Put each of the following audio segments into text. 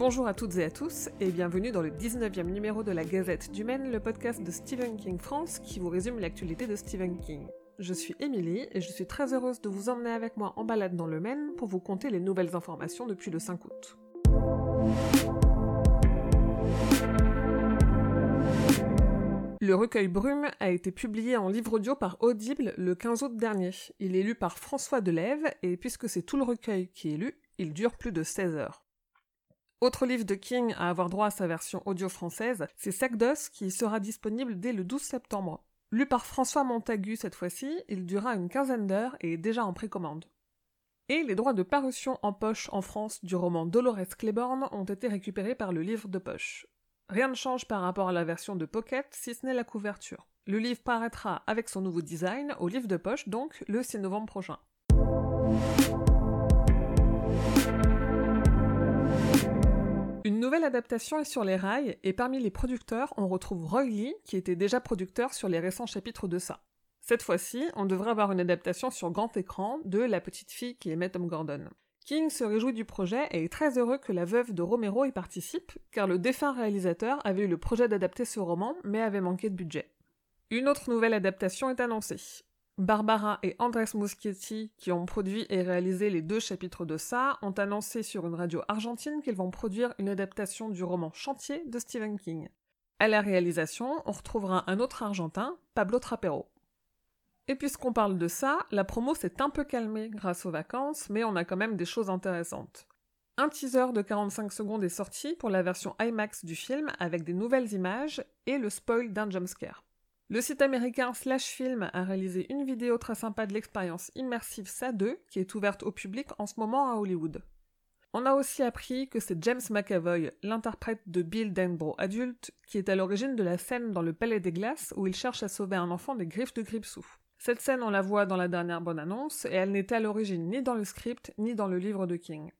Bonjour à toutes et à tous et bienvenue dans le 19e numéro de la Gazette du Maine, le podcast de Stephen King France qui vous résume l'actualité de Stephen King. Je suis Émilie et je suis très heureuse de vous emmener avec moi en balade dans le Maine pour vous conter les nouvelles informations depuis le 5 août. Le recueil Brume a été publié en livre audio par Audible le 15 août dernier. Il est lu par François Delève et puisque c'est tout le recueil qui est lu, il dure plus de 16 heures. Autre livre de King à avoir droit à sa version audio française, c'est Sac d'os qui sera disponible dès le 12 septembre. Lu par François Montagu cette fois-ci, il durera une quinzaine d'heures et est déjà en précommande. Et les droits de parution en poche en France du roman Dolores Claiborne ont été récupérés par le livre de poche. Rien ne change par rapport à la version de Pocket, si ce n'est la couverture. Le livre paraîtra avec son nouveau design au livre de poche, donc le 6 novembre prochain. Une nouvelle adaptation est sur les rails, et parmi les producteurs, on retrouve Roy Lee, qui était déjà producteur sur les récents chapitres de ça. Cette fois-ci, on devrait avoir une adaptation sur grand écran de La petite fille qui aimait Tom Gordon. King se réjouit du projet et est très heureux que la veuve de Romero y participe, car le défunt réalisateur avait eu le projet d'adapter ce roman, mais avait manqué de budget. Une autre nouvelle adaptation est annoncée. Barbara et Andres Muschietti, qui ont produit et réalisé les deux chapitres de ça, ont annoncé sur une radio argentine qu'ils vont produire une adaptation du roman Chantier de Stephen King. À la réalisation, on retrouvera un autre argentin, Pablo Trapero. Et puisqu'on parle de ça, la promo s'est un peu calmée grâce aux vacances, mais on a quand même des choses intéressantes. Un teaser de 45 secondes est sorti pour la version IMAX du film avec des nouvelles images et le spoil d'un jumpscare. Le site américain Slash Film a réalisé une vidéo très sympa de l'expérience immersive SA2 qui est ouverte au public en ce moment à Hollywood. On a aussi appris que c'est James McAvoy, l'interprète de Bill Denbrough adulte, qui est à l'origine de la scène dans le Palais des Glaces où il cherche à sauver un enfant des griffes de Gripsou. Cette scène, on la voit dans la dernière bonne annonce, et elle n'était à l'origine ni dans le script, ni dans le livre de King.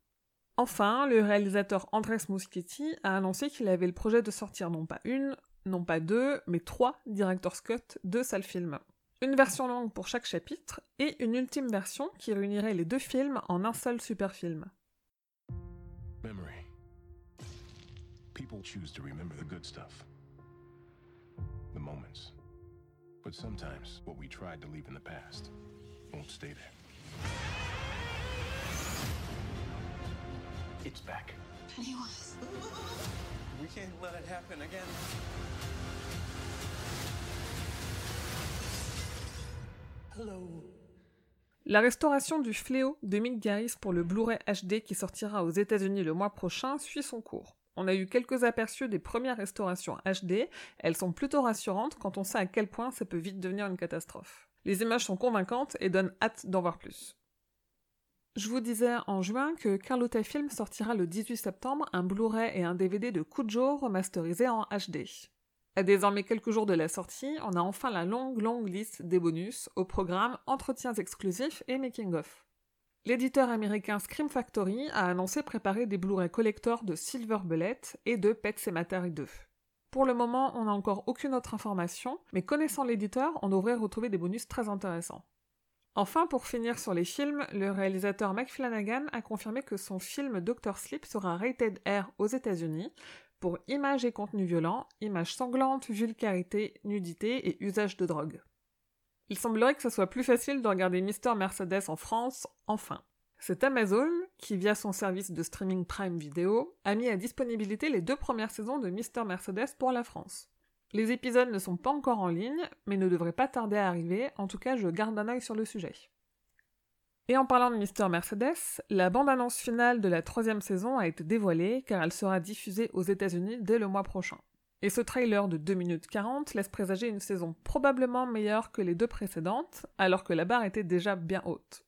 Enfin, le réalisateur Andres Muschietti a annoncé qu'il avait le projet de sortir non pas une, non pas deux, mais trois Director's Cut de sale film. Une version longue pour chaque chapitre, et une ultime version qui réunirait les deux films en un seul super film. People choose to remember the good stuff. The moments. But sometimes what we tried to leave in the past won't stay there. It's back. Pennywise. La restauration du Fléau de Mick Garris pour le Blu-ray HD qui sortira aux États-Unis le mois prochain suit son cours. On a eu quelques aperçus des premières restaurations HD, elles sont plutôt rassurantes quand on sait à quel point ça peut vite devenir une catastrophe. Les images sont convaincantes et donnent hâte d'en voir plus. Je vous disais en juin que Carlotta Film sortira le 18 septembre un Blu-ray et un DVD de Cujo remasterisés en HD. À désormais quelques jours de la sortie, on a enfin la longue longue liste des bonus au programme Entretiens exclusifs et Making of. L'éditeur américain Scream Factory a annoncé préparer des Blu-ray collector de Silver Bullet et de Pet Sematary 2. Pour le moment, on n'a encore aucune autre information, mais connaissant l'éditeur, on devrait retrouver des bonus très intéressants. Enfin, pour finir sur les films, le réalisateur Mike Flanagan a confirmé que son film Doctor Sleep sera rated R aux États-Unis pour images et contenus violents, images sanglantes, vulgarité, nudité et usage de drogue. Il semblerait que ce soit plus facile de regarder Mister Mercedes en France, enfin. C'est Amazon qui, via son service de streaming Prime Video, a mis à disponibilité les deux premières saisons de Mister Mercedes pour la France. Les épisodes ne sont pas encore en ligne, mais ne devraient pas tarder à arriver, en tout cas je garde un œil sur le sujet. Et en parlant de Mister Mercedes, la bande-annonce finale de la troisième saison a été dévoilée car elle sera diffusée aux États-Unis dès le mois prochain. Et ce trailer de 2 minutes 40 laisse présager une saison probablement meilleure que les deux précédentes, alors que la barre était déjà bien haute.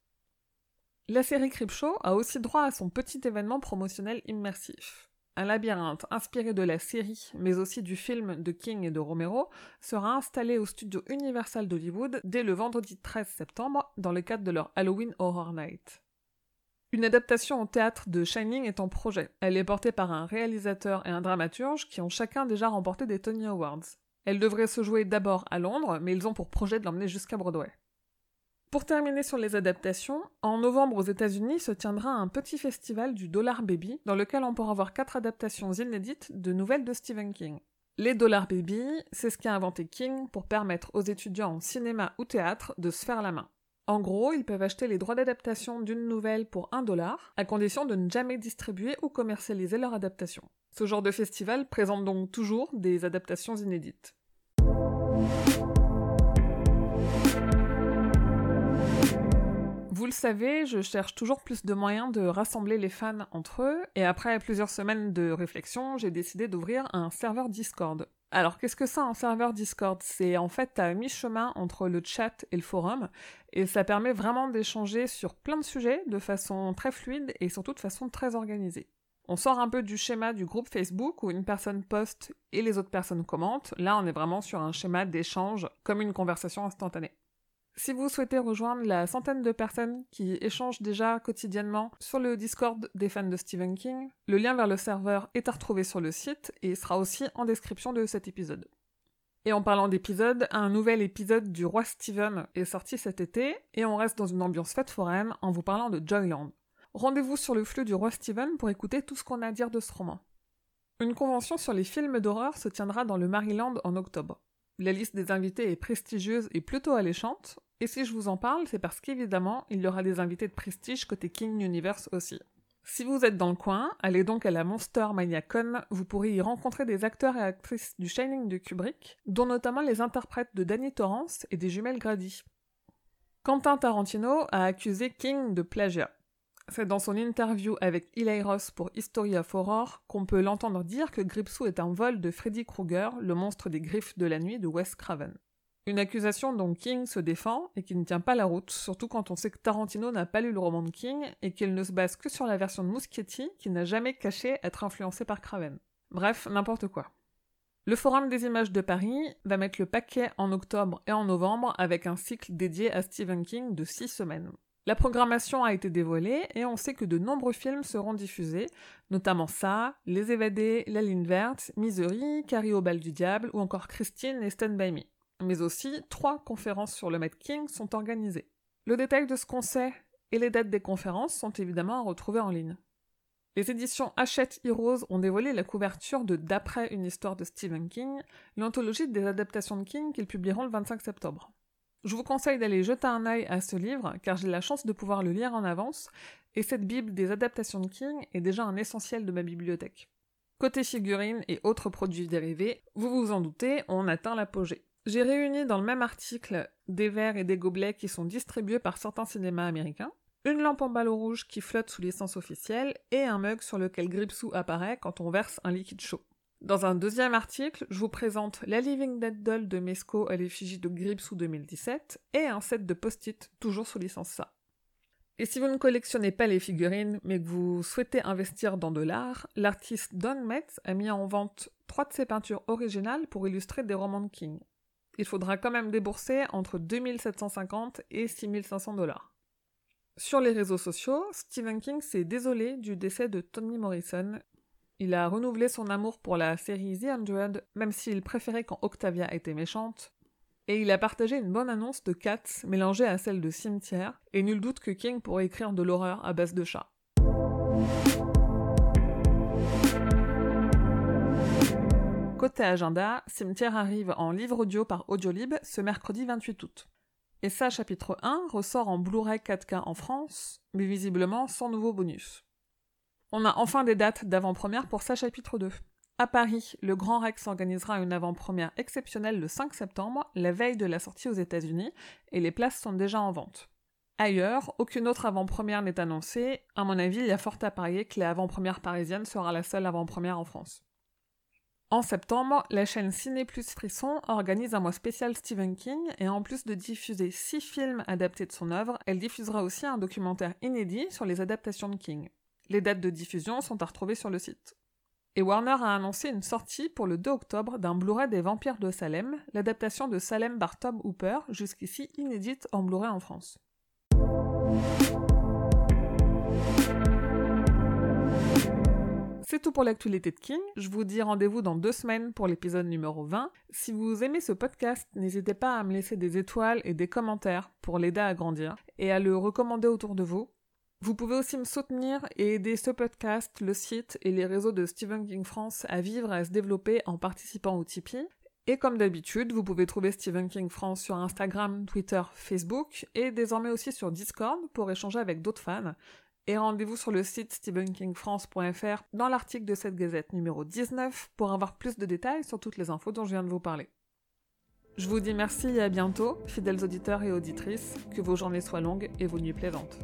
La série Creepshow a aussi droit à son petit événement promotionnel immersif. Un labyrinthe inspiré de la série, mais aussi du film de King et de Romero, sera installé au studio Universal d'Hollywood dès le vendredi 13 septembre dans le cadre de leur Halloween Horror Night. Une adaptation au théâtre de Shining est en projet. Elle est portée par un réalisateur et un dramaturge qui ont chacun déjà remporté des Tony Awards. Elle devrait se jouer d'abord à Londres, mais ils ont pour projet de l'emmener jusqu'à Broadway. Pour terminer sur les adaptations, en novembre aux États-Unis se tiendra un petit festival du Dollar Baby dans lequel on pourra voir quatre adaptations inédites de nouvelles de Stephen King. Les Dollar Baby, c'est ce qu'a inventé King pour permettre aux étudiants en cinéma ou théâtre de se faire la main. En gros, ils peuvent acheter les droits d'adaptation d'une nouvelle pour un dollar, à condition de ne jamais distribuer ou commercialiser leur adaptation. Ce genre de festival présente donc toujours des adaptations inédites. Vous le savez, je cherche toujours plus de moyens de rassembler les fans entre eux, et après plusieurs semaines de réflexion, j'ai décidé d'ouvrir un serveur Discord. Alors qu'est-ce que c'est un serveur Discord? C'est en fait à mi-chemin entre le chat et le forum, et ça permet vraiment d'échanger sur plein de sujets de façon très fluide et surtout de façon très organisée. On sort un peu du schéma du groupe Facebook où une personne poste et les autres personnes commentent. Là, on est vraiment sur un schéma d'échange comme une conversation instantanée. Si vous souhaitez rejoindre la centaine de personnes qui échangent déjà quotidiennement sur le Discord des fans de Stephen King, le lien vers le serveur est à retrouver sur le site et sera aussi en description de cet épisode. Et en parlant d'épisode, un nouvel épisode du Roi Stephen est sorti cet été et on reste dans une ambiance fête foraine en vous parlant de Joyland. Rendez-vous sur le flux du Roi Stephen pour écouter tout ce qu'on a à dire de ce roman. Une convention sur les films d'horreur se tiendra dans le Maryland en octobre. La liste des invités est prestigieuse et plutôt alléchante, et si je vous en parle, c'est parce qu'évidemment, il y aura des invités de prestige côté King Universe aussi. Si vous êtes dans le coin, allez donc à la Monster Mania Con, vous pourrez y rencontrer des acteurs et actrices du Shining de Kubrick, dont notamment les interprètes de Danny Torrance et des jumelles Grady. Quentin Tarantino a accusé King de plagiat. C'est dans son interview avec Eli Ross pour History of Horror qu'on peut l'entendre dire que Gripsou est un vol de Freddy Krueger, le monstre des griffes de la nuit de Wes Craven. Une accusation dont King se défend et qui ne tient pas la route, surtout quand on sait que Tarantino n'a pas lu le roman de King et qu'il ne se base que sur la version de Muschietti qui n'a jamais caché être influencé par Craven. Bref, n'importe quoi. Le Forum des images de Paris va mettre le paquet en octobre et en novembre avec un cycle dédié à Stephen King de 6 semaines. La programmation a été dévoilée et on sait que de nombreux films seront diffusés, notamment ça, Les Évadés, La Ligne Verte, Misery, Carrie au bal du diable ou encore Christine et Stand By Me. Mais aussi, trois conférences sur le Met King sont organisées. Le détail de ce qu'on sait et les dates des conférences sont évidemment à retrouver en ligne. Les éditions Hachette Heroes ont dévoilé la couverture de D'après une histoire de Stephen King, l'anthologie des adaptations de King qu'ils publieront le 25 septembre. Je vous conseille d'aller jeter un œil à ce livre, car j'ai la chance de pouvoir le lire en avance, et cette Bible des adaptations de King est déjà un essentiel de ma bibliothèque. Côté figurines et autres produits dérivés, vous vous en doutez, on atteint l'apogée. J'ai réuni dans le même article des verres et des gobelets qui sont distribués par certains cinémas américains, une lampe en ballon rouge qui flotte sous licence officielle et un mug sur lequel Gripsou apparaît quand on verse un liquide chaud. Dans un deuxième article, je vous présente la Living Dead Doll de Mesco à l'effigie de Gripsou 2017 et un set de post-it toujours sous licence ça. Et si vous ne collectionnez pas les figurines, mais que vous souhaitez investir dans de l'art, l'artiste Don Metz a mis en vente trois de ses peintures originales pour illustrer des romans de King. Il faudra quand même débourser entre 2750 et 6500 dollars. Sur les réseaux sociaux, Stephen King s'est désolé du décès de Toni Morrison il a renouvelé son amour pour la série The Hundred, même s'il préférait quand Octavia était méchante. Et il a partagé une bonne annonce de Cats mélangée à celle de Cimetière, et nul doute que King pourrait écrire de l'horreur à base de chats. Côté agenda, Cimetière arrive en livre audio par Audiolib ce mercredi 28 août. Et ça, chapitre 1 ressort en Blu-ray 4K en France, mais visiblement sans nouveau bonus. On a enfin des dates d'avant-première pour ça chapitre 2. À Paris, le Grand Rex organisera une avant-première exceptionnelle le 5 septembre, la veille de la sortie aux États-Unis, et les places sont déjà en vente. Ailleurs, aucune autre avant-première n'est annoncée. À mon avis, il y a fort à parier que l'avant-première parisienne sera la seule avant-première en France. En septembre, la chaîne Ciné Plus Frisson organise un mois spécial Stephen King et en plus de diffuser six films adaptés de son œuvre, elle diffusera aussi un documentaire inédit sur les adaptations de King. Les dates de diffusion sont à retrouver sur le site. Et Warner a annoncé une sortie pour le 2 octobre d'un Blu-ray des Vampires de Salem, l'adaptation de Salem par Tom Hooper, jusqu'ici inédite en Blu-ray en France. C'est tout pour l'actualité de King. Je vous dis rendez-vous dans deux semaines pour l'épisode numéro 20. Si vous aimez ce podcast, n'hésitez pas à me laisser des étoiles et des commentaires pour l'aider à grandir et à le recommander autour de vous. Vous pouvez aussi me soutenir et aider ce podcast, le site et les réseaux de Stephen King France à vivre et à se développer en participant au Tipeee. Et comme d'habitude, vous pouvez trouver Stephen King France sur Instagram, Twitter, Facebook et désormais aussi sur Discord pour échanger avec d'autres fans. Et rendez-vous sur le site stephenkingfrance.fr dans l'article de cette gazette numéro 19 pour avoir plus de détails sur toutes les infos dont je viens de vous parler. Je vous dis merci et à bientôt, fidèles auditeurs et auditrices, que vos journées soient longues et vos nuits plaisantes.